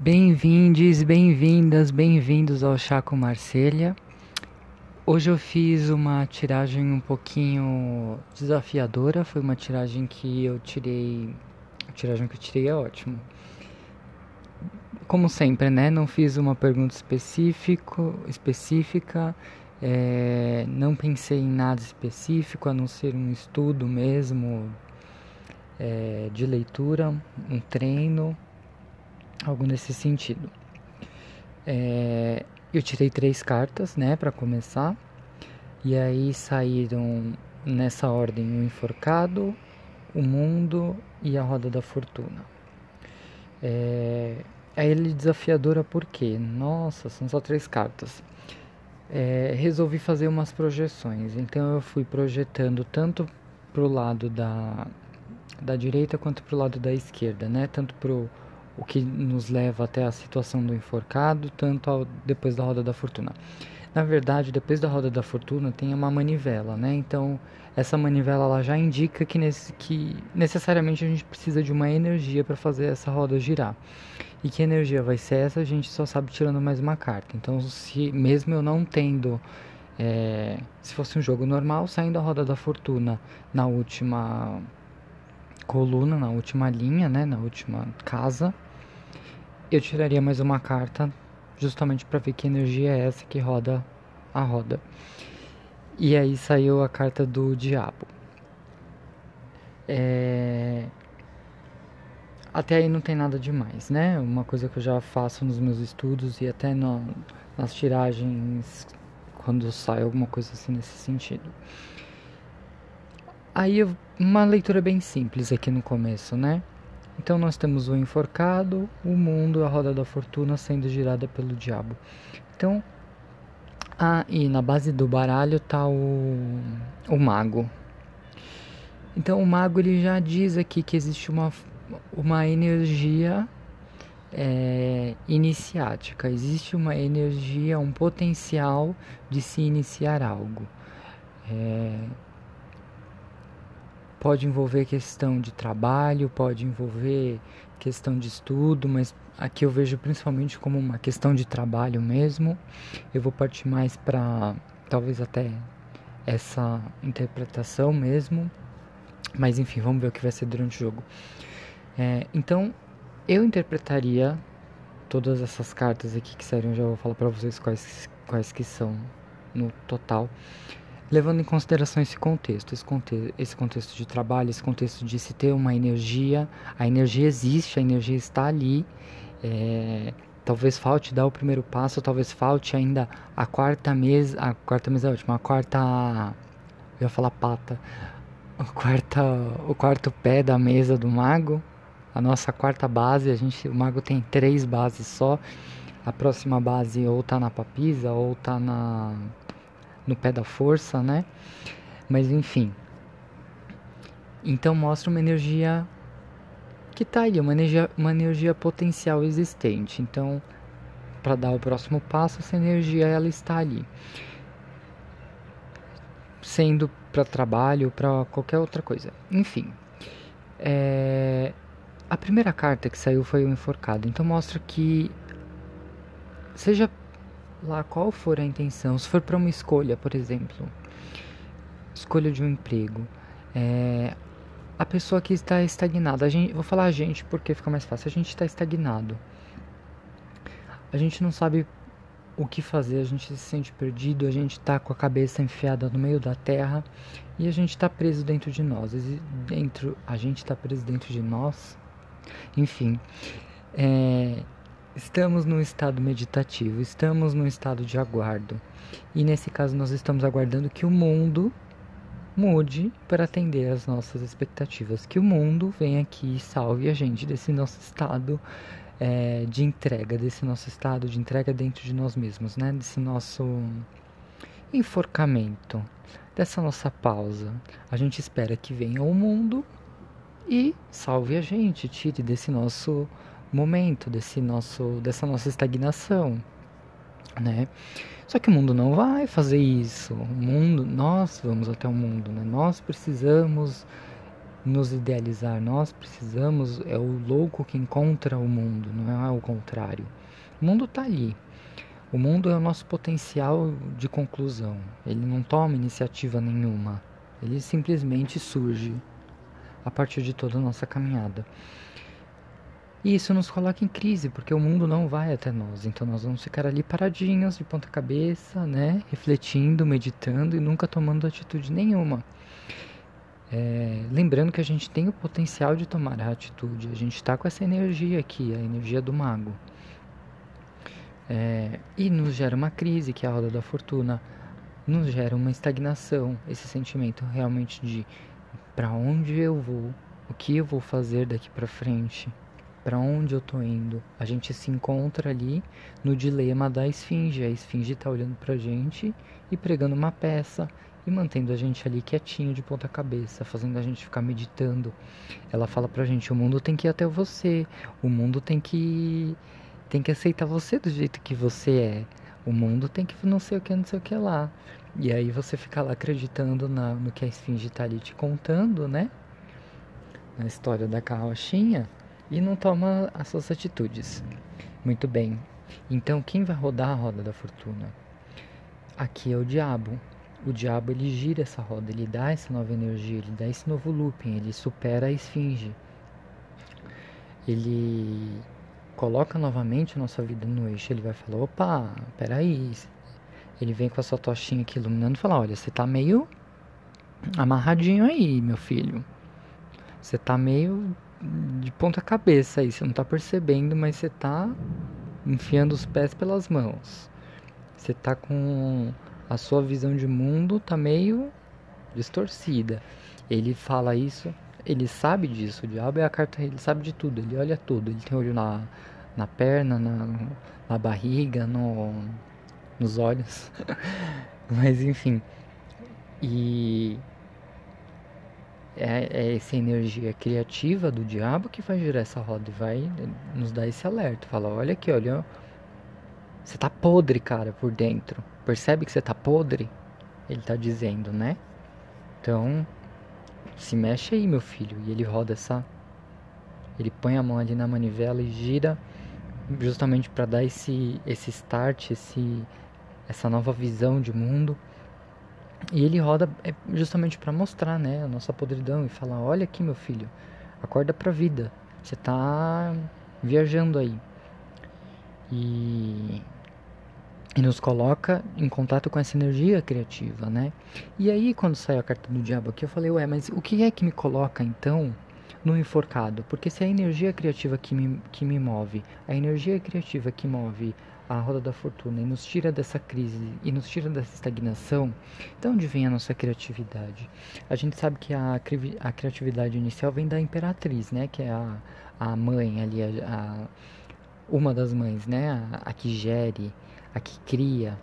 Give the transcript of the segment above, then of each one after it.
Bem-vindes, bem-vindas, bem-vindos ao Chaco Marselha. Hoje eu fiz uma tiragem um pouquinho desafiadora, foi uma tiragem que eu tirei, a tiragem que eu tirei é ótimo. Como sempre, né? Não fiz uma pergunta específico, específica, é, não pensei em nada específico, a não ser um estudo mesmo é, de leitura, um treino algo nesse sentido. É, eu tirei três cartas, né, para começar, e aí saíram nessa ordem o enforcado, o mundo e a roda da fortuna. É, a ele desafiadora por quê? Nossa, são só três cartas. É, resolvi fazer umas projeções, então eu fui projetando tanto pro lado da, da direita quanto pro lado da esquerda, né? Tanto pro o que nos leva até a situação do enforcado, tanto ao, depois da roda da fortuna. Na verdade, depois da roda da fortuna tem uma manivela, né? Então, essa manivela ela já indica que, nesse, que necessariamente a gente precisa de uma energia para fazer essa roda girar. E que energia vai ser essa, a gente só sabe tirando mais uma carta. Então, se mesmo eu não tendo é, se fosse um jogo normal, saindo a roda da fortuna na última coluna, na última linha, né, na última casa, eu tiraria mais uma carta justamente para ver que energia é essa que roda a roda. E aí saiu a carta do diabo. É... Até aí não tem nada demais, né? Uma coisa que eu já faço nos meus estudos e até no, nas tiragens quando sai alguma coisa assim nesse sentido. Aí uma leitura bem simples aqui no começo, né? Então nós temos o enforcado, o mundo, a roda da fortuna sendo girada pelo diabo. Então, aí na base do baralho tá o, o mago. Então o mago ele já diz aqui que existe uma, uma energia é, iniciática, existe uma energia, um potencial de se iniciar algo. É, pode envolver questão de trabalho, pode envolver questão de estudo, mas aqui eu vejo principalmente como uma questão de trabalho mesmo. Eu vou partir mais para talvez até essa interpretação mesmo, mas enfim, vamos ver o que vai ser durante o jogo. É, então, eu interpretaria todas essas cartas aqui que saíram, já vou falar para vocês quais, quais que são no total levando em consideração esse contexto, esse, conte esse contexto de trabalho, esse contexto de se ter uma energia, a energia existe, a energia está ali, é, talvez falte dar o primeiro passo, talvez falte ainda a quarta mesa, a quarta mesa é a última, a quarta, eu ia falar pata, a quarta, o quarto pé da mesa do mago, a nossa quarta base, a gente, o mago tem três bases só, a próxima base ou tá na papisa ou tá na no pé da força, né? Mas enfim. Então mostra uma energia que tá aí, uma energia, uma energia potencial existente. Então, para dar o próximo passo, essa energia ela está ali. Sendo para trabalho, para qualquer outra coisa. Enfim. É... A primeira carta que saiu foi o enforcado. Então mostra que seja lá qual for a intenção, se for para uma escolha, por exemplo, escolha de um emprego, é, a pessoa que está estagnada, a gente, vou falar a gente porque fica mais fácil, a gente está estagnado, a gente não sabe o que fazer, a gente se sente perdido, a gente está com a cabeça enfiada no meio da terra e a gente está preso dentro de nós, dentro, a gente está preso dentro de nós, enfim, é, Estamos num estado meditativo, estamos num estado de aguardo. E nesse caso, nós estamos aguardando que o mundo mude para atender às nossas expectativas. Que o mundo venha aqui e salve a gente desse nosso estado é, de entrega, desse nosso estado de entrega dentro de nós mesmos, né? Desse nosso enforcamento, dessa nossa pausa. A gente espera que venha o mundo e salve a gente, tire desse nosso momento, desse nosso, dessa nossa estagnação, né? Só que o mundo não vai fazer isso. O mundo, nós vamos até o mundo, né? Nós precisamos nos idealizar. Nós precisamos, é o louco que encontra o mundo, não é o contrário. O mundo está ali. O mundo é o nosso potencial de conclusão. Ele não toma iniciativa nenhuma. Ele simplesmente surge a partir de toda a nossa caminhada. E isso nos coloca em crise, porque o mundo não vai até nós. Então nós vamos ficar ali paradinhos, de ponta cabeça, né? Refletindo, meditando e nunca tomando atitude nenhuma. É, lembrando que a gente tem o potencial de tomar a atitude. A gente está com essa energia aqui, a energia do mago. É, e nos gera uma crise, que é a roda da fortuna. Nos gera uma estagnação, esse sentimento realmente de para onde eu vou, o que eu vou fazer daqui para frente para onde eu tô indo. A gente se encontra ali no dilema da esfinge. A esfinge tá olhando pra gente e pregando uma peça e mantendo a gente ali quietinho de ponta cabeça, fazendo a gente ficar meditando. Ela fala pra gente: "O mundo tem que ir até você. O mundo tem que tem que aceitar você do jeito que você é. O mundo tem que não sei o que, não sei o que lá." E aí você fica lá acreditando na, no que a esfinge tá ali te contando, né? Na história da carrochinha e não toma as suas atitudes. Muito bem. Então, quem vai rodar a roda da fortuna? Aqui é o diabo. O diabo ele gira essa roda, ele dá essa nova energia, ele dá esse novo looping, ele supera a esfinge. Ele coloca novamente a nossa vida no eixo. Ele vai falar: opa, peraí. Ele vem com a sua tochinha aqui iluminando e fala: olha, você tá meio amarradinho aí, meu filho. Você tá meio de ponta cabeça aí, você não tá percebendo, mas você tá enfiando os pés pelas mãos. Você tá com a sua visão de mundo tá meio distorcida. Ele fala isso, ele sabe disso. O diabo é a carta, ele sabe de tudo, ele olha tudo. Ele tem olho na, na perna, na, na barriga, no, nos olhos. Mas enfim. E é, é essa energia criativa do diabo que vai girar essa roda e vai nos dar esse alerta. Fala, olha aqui, olha, você tá podre, cara, por dentro. Percebe que você tá podre? Ele tá dizendo, né? Então, se mexe aí, meu filho. E ele roda essa. Ele põe a mão ali na manivela e gira, justamente para dar esse, esse start, esse, essa nova visão de mundo. E ele roda é justamente para mostrar, né, a nossa podridão e falar: olha aqui, meu filho, acorda para a vida. Você está viajando aí. E, e nos coloca em contato com essa energia criativa, né? E aí, quando saiu a carta do diabo aqui, eu falei: ué, mas o que é que me coloca então no enforcado? Porque se é a energia criativa que me, que me move, a energia criativa que move a roda da fortuna e nos tira dessa crise e nos tira dessa estagnação, então onde vem a nossa criatividade? A gente sabe que a, a criatividade inicial vem da imperatriz, né? Que é a, a mãe ali, a, a uma das mães, né? A, a que gere, a que cria.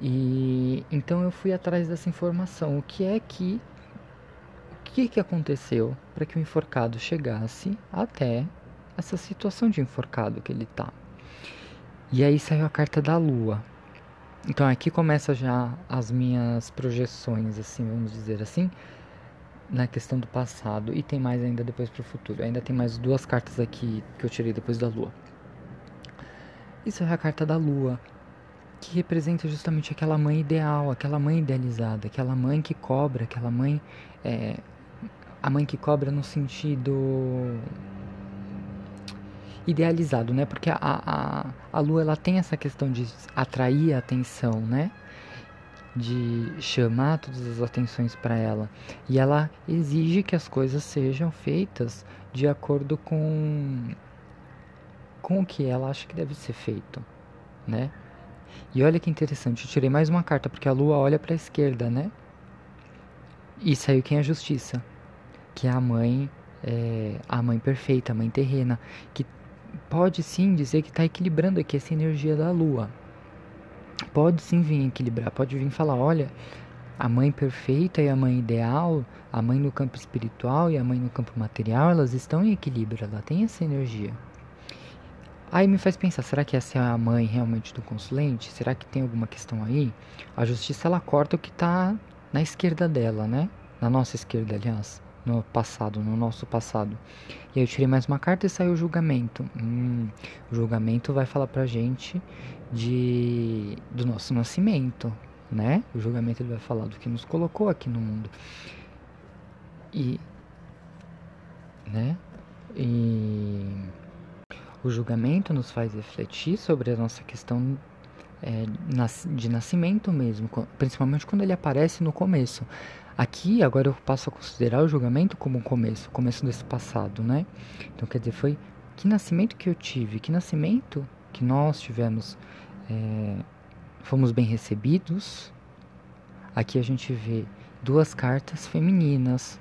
E então eu fui atrás dessa informação. O que é que o que que aconteceu para que o enforcado chegasse até essa situação de enforcado que ele está? E aí saiu a carta da lua. Então aqui começa já as minhas projeções, assim, vamos dizer assim, na questão do passado. E tem mais ainda depois para o futuro. Ainda tem mais duas cartas aqui que eu tirei depois da lua. Isso é a carta da lua, que representa justamente aquela mãe ideal, aquela mãe idealizada, aquela mãe que cobra, aquela mãe. É, a mãe que cobra no sentido idealizado, né? Porque a, a, a lua ela tem essa questão de atrair a atenção, né? De chamar todas as atenções para ela. E ela exige que as coisas sejam feitas de acordo com com o que ela acha que deve ser feito, né? E olha que interessante, eu tirei mais uma carta porque a lua olha para a esquerda, né? E saiu quem é a justiça, que é a mãe, é, a mãe perfeita, a mãe terrena, que pode sim dizer que está equilibrando aqui essa energia da lua. Pode sim vir equilibrar, pode vir falar: olha, a mãe perfeita e a mãe ideal, a mãe no campo espiritual e a mãe no campo material, elas estão em equilíbrio, ela tem essa energia. Aí me faz pensar, será que essa é a mãe realmente do consulente? Será que tem alguma questão aí? A justiça ela corta o que está na esquerda dela, né? Na nossa esquerda, aliás, no passado, no nosso passado. E aí eu tirei mais uma carta e saiu o julgamento. Hum, o julgamento vai falar pra gente de do nosso nascimento, né? O julgamento ele vai falar do que nos colocou aqui no mundo. E né? E o julgamento nos faz refletir sobre a nossa questão é, de nascimento mesmo, principalmente quando ele aparece no começo. Aqui, agora eu passo a considerar o julgamento como um começo, o começo desse passado, né? Então, quer dizer, foi que nascimento que eu tive, que nascimento que nós tivemos, é, fomos bem recebidos. Aqui a gente vê duas cartas femininas,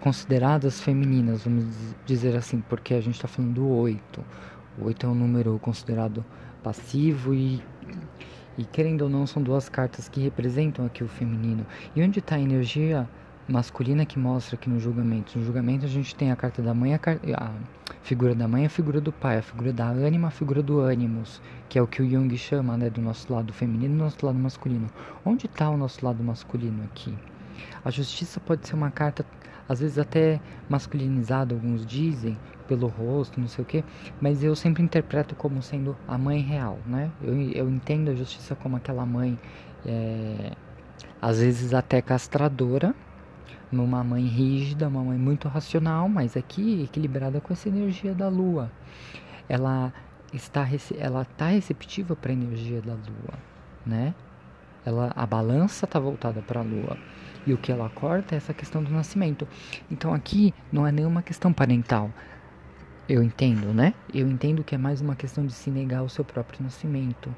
consideradas femininas, vamos dizer assim, porque a gente está falando do 8. O 8 é um número considerado passivo e, e, querendo ou não, são duas cartas que representam aqui o feminino. E onde está a energia masculina que mostra aqui no julgamento? No julgamento a gente tem a carta da mãe, a, a figura da mãe, a figura do pai, a figura da ânima, a figura do ânimos, que é o que o Jung chama né, do nosso lado feminino e do nosso lado masculino. Onde está o nosso lado masculino aqui? A justiça pode ser uma carta às vezes até masculinizado, alguns dizem, pelo rosto, não sei o que, mas eu sempre interpreto como sendo a mãe real, né? Eu, eu entendo a justiça como aquela mãe, é, às vezes até castradora, uma mãe rígida, uma mãe muito racional, mas aqui equilibrada com essa energia da lua. Ela está, ela está receptiva para a energia da lua, né? Ela, a balança está voltada para a lua. E o que ela corta é essa questão do nascimento. Então aqui não é nenhuma questão parental. Eu entendo, né? Eu entendo que é mais uma questão de se negar ao seu próprio nascimento.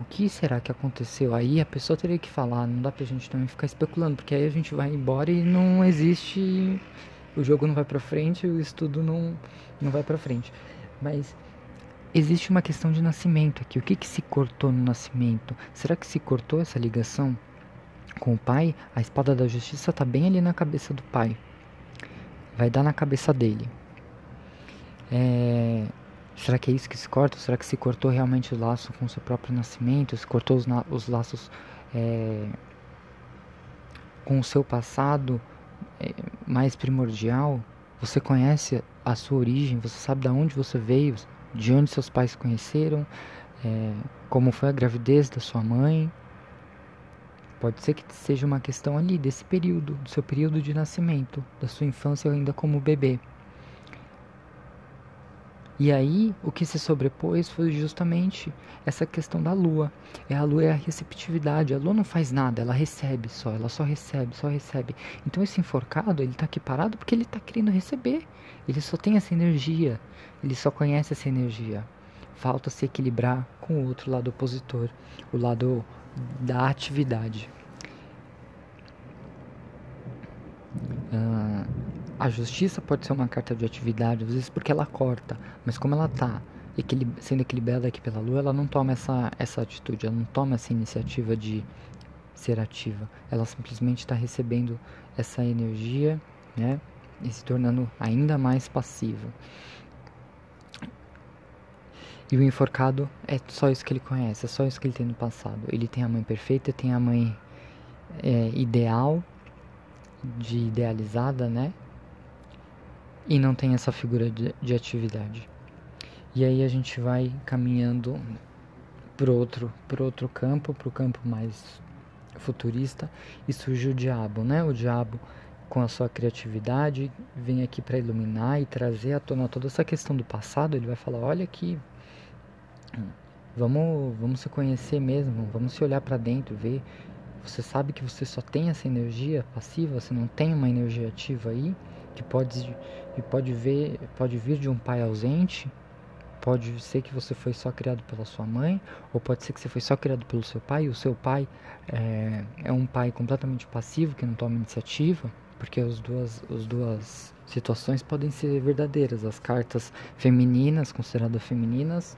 O que será que aconteceu? Aí a pessoa teria que falar, não dá pra gente também ficar especulando, porque aí a gente vai embora e não existe. O jogo não vai pra frente, o estudo não, não vai pra frente. Mas existe uma questão de nascimento aqui. O que, que se cortou no nascimento? Será que se cortou essa ligação? Com o pai, a espada da justiça está bem ali na cabeça do pai. Vai dar na cabeça dele. É... Será que é isso que se corta? Será que se cortou realmente o laço com o seu próprio nascimento? Se cortou os, os laços é... com o seu passado é... mais primordial? Você conhece a sua origem? Você sabe de onde você veio? De onde seus pais se conheceram? É, como foi a gravidez da sua mãe? Pode ser que seja uma questão ali desse período, do seu período de nascimento, da sua infância ainda como bebê. E aí, o que se sobrepôs foi justamente essa questão da lua. É a lua é a receptividade. A lua não faz nada, ela recebe só, ela só recebe, só recebe. Então esse enforcado, ele está aqui parado porque ele está querendo receber. Ele só tem essa energia, ele só conhece essa energia. Falta se equilibrar com o outro lado opositor, o lado da atividade. Uh, a justiça pode ser uma carta de atividade, às vezes porque ela corta, mas como ela está equilib sendo equilibrada aqui pela lua, ela não toma essa, essa atitude, ela não toma essa iniciativa de ser ativa. Ela simplesmente está recebendo essa energia né, e se tornando ainda mais passiva. E o enforcado é só isso que ele conhece, é só isso que ele tem no passado. Ele tem a mãe perfeita, tem a mãe é, ideal, de idealizada, né? E não tem essa figura de, de atividade. E aí a gente vai caminhando pro outro, pro outro campo, pro campo mais futurista, e surge o diabo, né? O diabo com a sua criatividade vem aqui para iluminar e trazer à tona toda essa questão do passado. Ele vai falar: olha aqui, Vamos, vamos se conhecer mesmo, vamos se olhar para dentro, ver. Você sabe que você só tem essa energia passiva, você não tem uma energia ativa aí que pode, que pode ver, pode vir de um pai ausente. Pode ser que você foi só criado pela sua mãe, ou pode ser que você foi só criado pelo seu pai, e o seu pai é, é um pai completamente passivo, que não toma iniciativa, porque as duas, as duas situações podem ser verdadeiras. As cartas femininas, consideradas femininas,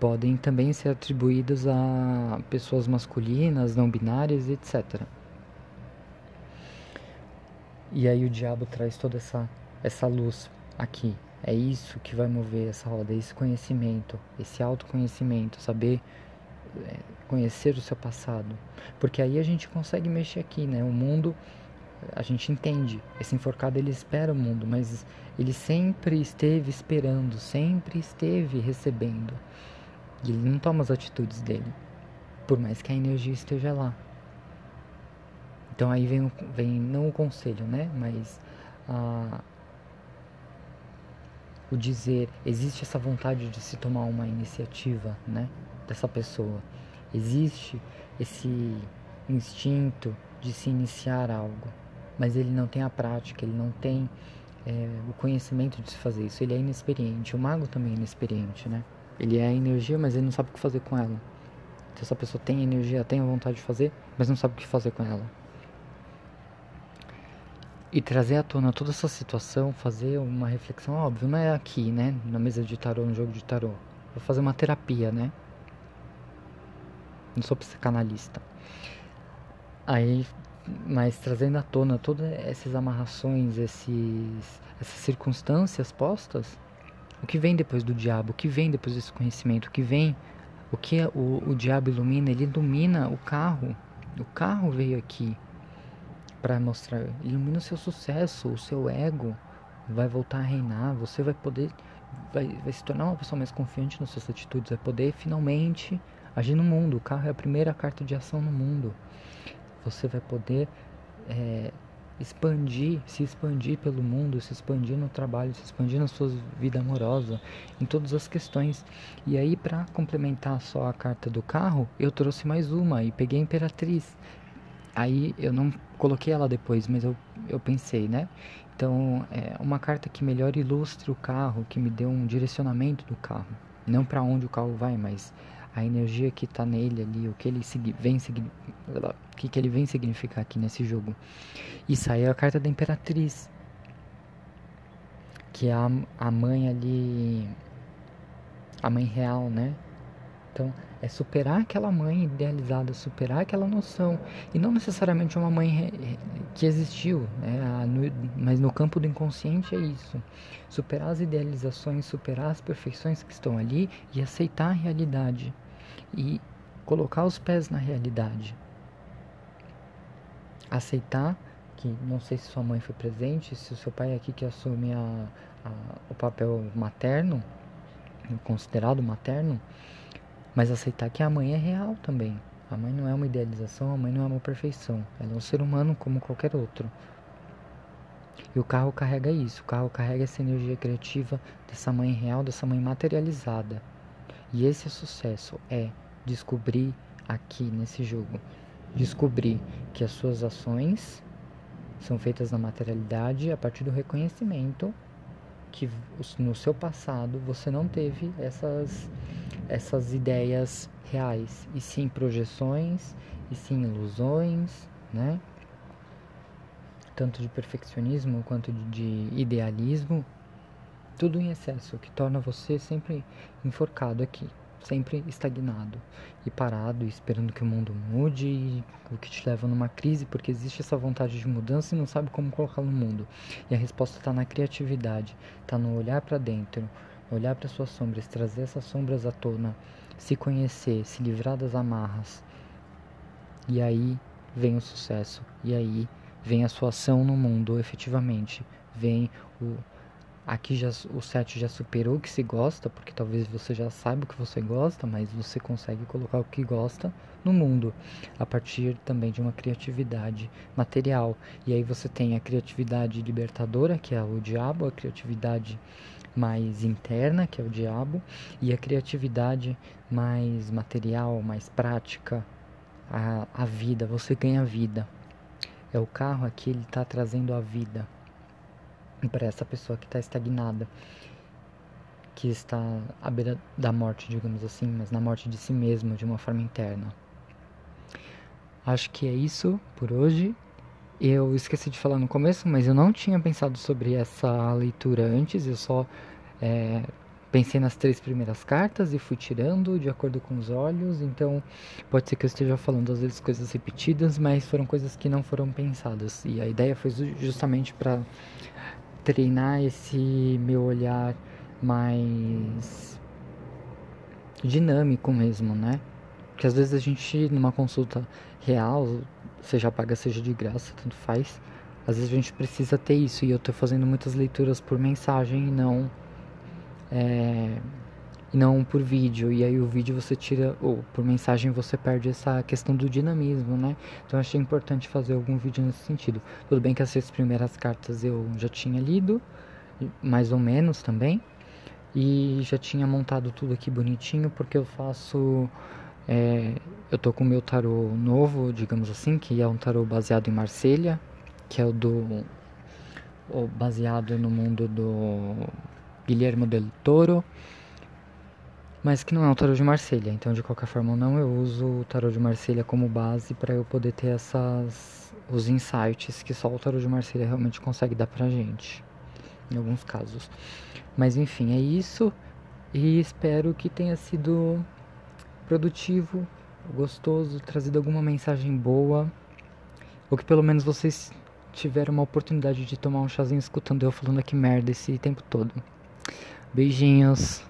podem também ser atribuídas a pessoas masculinas, não binárias, etc. E aí o diabo traz toda essa, essa luz aqui. É isso que vai mover essa roda, esse conhecimento, esse autoconhecimento, saber é, conhecer o seu passado. Porque aí a gente consegue mexer aqui, né? O mundo a gente entende. Esse enforcado ele espera o mundo, mas ele sempre esteve esperando, sempre esteve recebendo. E ele não toma as atitudes dele, por mais que a energia esteja lá. Então aí vem, vem não o conselho, né? Mas a, o dizer, existe essa vontade de se tomar uma iniciativa, né? Dessa pessoa. Existe esse instinto de se iniciar algo, mas ele não tem a prática, ele não tem é, o conhecimento de se fazer isso. Ele é inexperiente. O mago também é inexperiente, né? Ele é energia, mas ele não sabe o que fazer com ela. Então, essa pessoa tem energia, tem a vontade de fazer, mas não sabe o que fazer com ela. E trazer à tona toda essa situação, fazer uma reflexão, óbvio, não é aqui, né? Na mesa de tarô, no jogo de tarô. Vou fazer uma terapia, né? Não sou psicanalista. Aí, mas trazendo à tona todas essas amarrações, esses, essas circunstâncias postas, o que vem depois do diabo, o que vem depois desse conhecimento, o que vem, o que o, o diabo ilumina, ele ilumina o carro. O carro veio aqui para mostrar, ilumina o seu sucesso, o seu ego vai voltar a reinar, você vai poder, vai, vai se tornar uma pessoa mais confiante nas suas atitudes, vai poder finalmente agir no mundo. O carro é a primeira carta de ação no mundo. Você vai poder é, expandir, se expandir pelo mundo, se expandir no trabalho, se expandir na sua vida amorosa, em todas as questões. E aí, para complementar só a carta do carro, eu trouxe mais uma e peguei a Imperatriz. Aí eu não coloquei ela depois, mas eu, eu pensei, né? Então, é uma carta que melhor ilustre o carro, que me dê um direcionamento do carro. Não para onde o carro vai, mas a energia que está nele ali, o que ele vem que, que ele vem significar aqui nesse jogo. E saiu a carta da Imperatriz, que é a, a mãe ali, a mãe real, né? Então, é superar aquela mãe idealizada, superar aquela noção. E não necessariamente uma mãe que existiu, né? mas no campo do inconsciente é isso. Superar as idealizações, superar as perfeições que estão ali e aceitar a realidade. E colocar os pés na realidade. Aceitar que não sei se sua mãe foi presente, se o seu pai é aqui que assume a, a, o papel materno, considerado materno, mas aceitar que a mãe é real também. A mãe não é uma idealização, a mãe não é uma perfeição. Ela é um ser humano como qualquer outro. E o carro carrega isso, o carro carrega essa energia criativa dessa mãe real, dessa mãe materializada. E esse sucesso é descobrir aqui nesse jogo, descobrir que as suas ações são feitas na materialidade a partir do reconhecimento que no seu passado você não teve essas essas ideias reais, e sim projeções, e sim ilusões, né? Tanto de perfeccionismo quanto de idealismo, tudo em excesso, que torna você sempre enforcado aqui, sempre estagnado e parado, esperando que o mundo mude, o que te leva numa crise, porque existe essa vontade de mudança e não sabe como colocar no mundo. E a resposta está na criatividade, está no olhar para dentro, olhar para suas sombras, trazer essas sombras à tona, se conhecer, se livrar das amarras. E aí vem o sucesso, e aí vem a sua ação no mundo, efetivamente. Vem o aqui já o set já superou o que se gosta, porque talvez você já saiba o que você gosta, mas você consegue colocar o que gosta no mundo a partir também de uma criatividade material. E aí você tem a criatividade libertadora, que é o diabo, a criatividade mais interna, que é o diabo, e a criatividade mais material, mais prática, a, a vida, você ganha vida. É o carro aqui, ele está trazendo a vida para essa pessoa que está estagnada, que está à beira da morte, digamos assim, mas na morte de si mesmo, de uma forma interna. Acho que é isso por hoje. Eu esqueci de falar no começo, mas eu não tinha pensado sobre essa leitura antes, eu só é, pensei nas três primeiras cartas e fui tirando de acordo com os olhos, então pode ser que eu esteja falando às vezes coisas repetidas, mas foram coisas que não foram pensadas. E a ideia foi justamente para treinar esse meu olhar mais dinâmico mesmo, né? Porque às vezes a gente, numa consulta real, seja paga, seja de graça, tanto faz, às vezes a gente precisa ter isso e eu estou fazendo muitas leituras por mensagem e não é, e não por vídeo. E aí o vídeo você tira, ou por mensagem você perde essa questão do dinamismo, né? Então eu achei importante fazer algum vídeo nesse sentido. Tudo bem que as seis primeiras cartas eu já tinha lido, mais ou menos também. E já tinha montado tudo aqui bonitinho, porque eu faço. É, eu tô com o meu tarô novo, digamos assim, que é um tarô baseado em Marselha, que é o do. O baseado no mundo do Guilherme del Toro mas que não é um tarô de Marselha. Então, de qualquer forma, não eu uso o tarô de Marselha como base para eu poder ter essas os insights que só o tarô de Marselha realmente consegue dar pra gente, em alguns casos. Mas enfim, é isso e espero que tenha sido produtivo, gostoso, trazido alguma mensagem boa, ou que pelo menos vocês tiveram uma oportunidade de tomar um chazinho escutando eu falando aqui merda esse tempo todo. Beijinhos.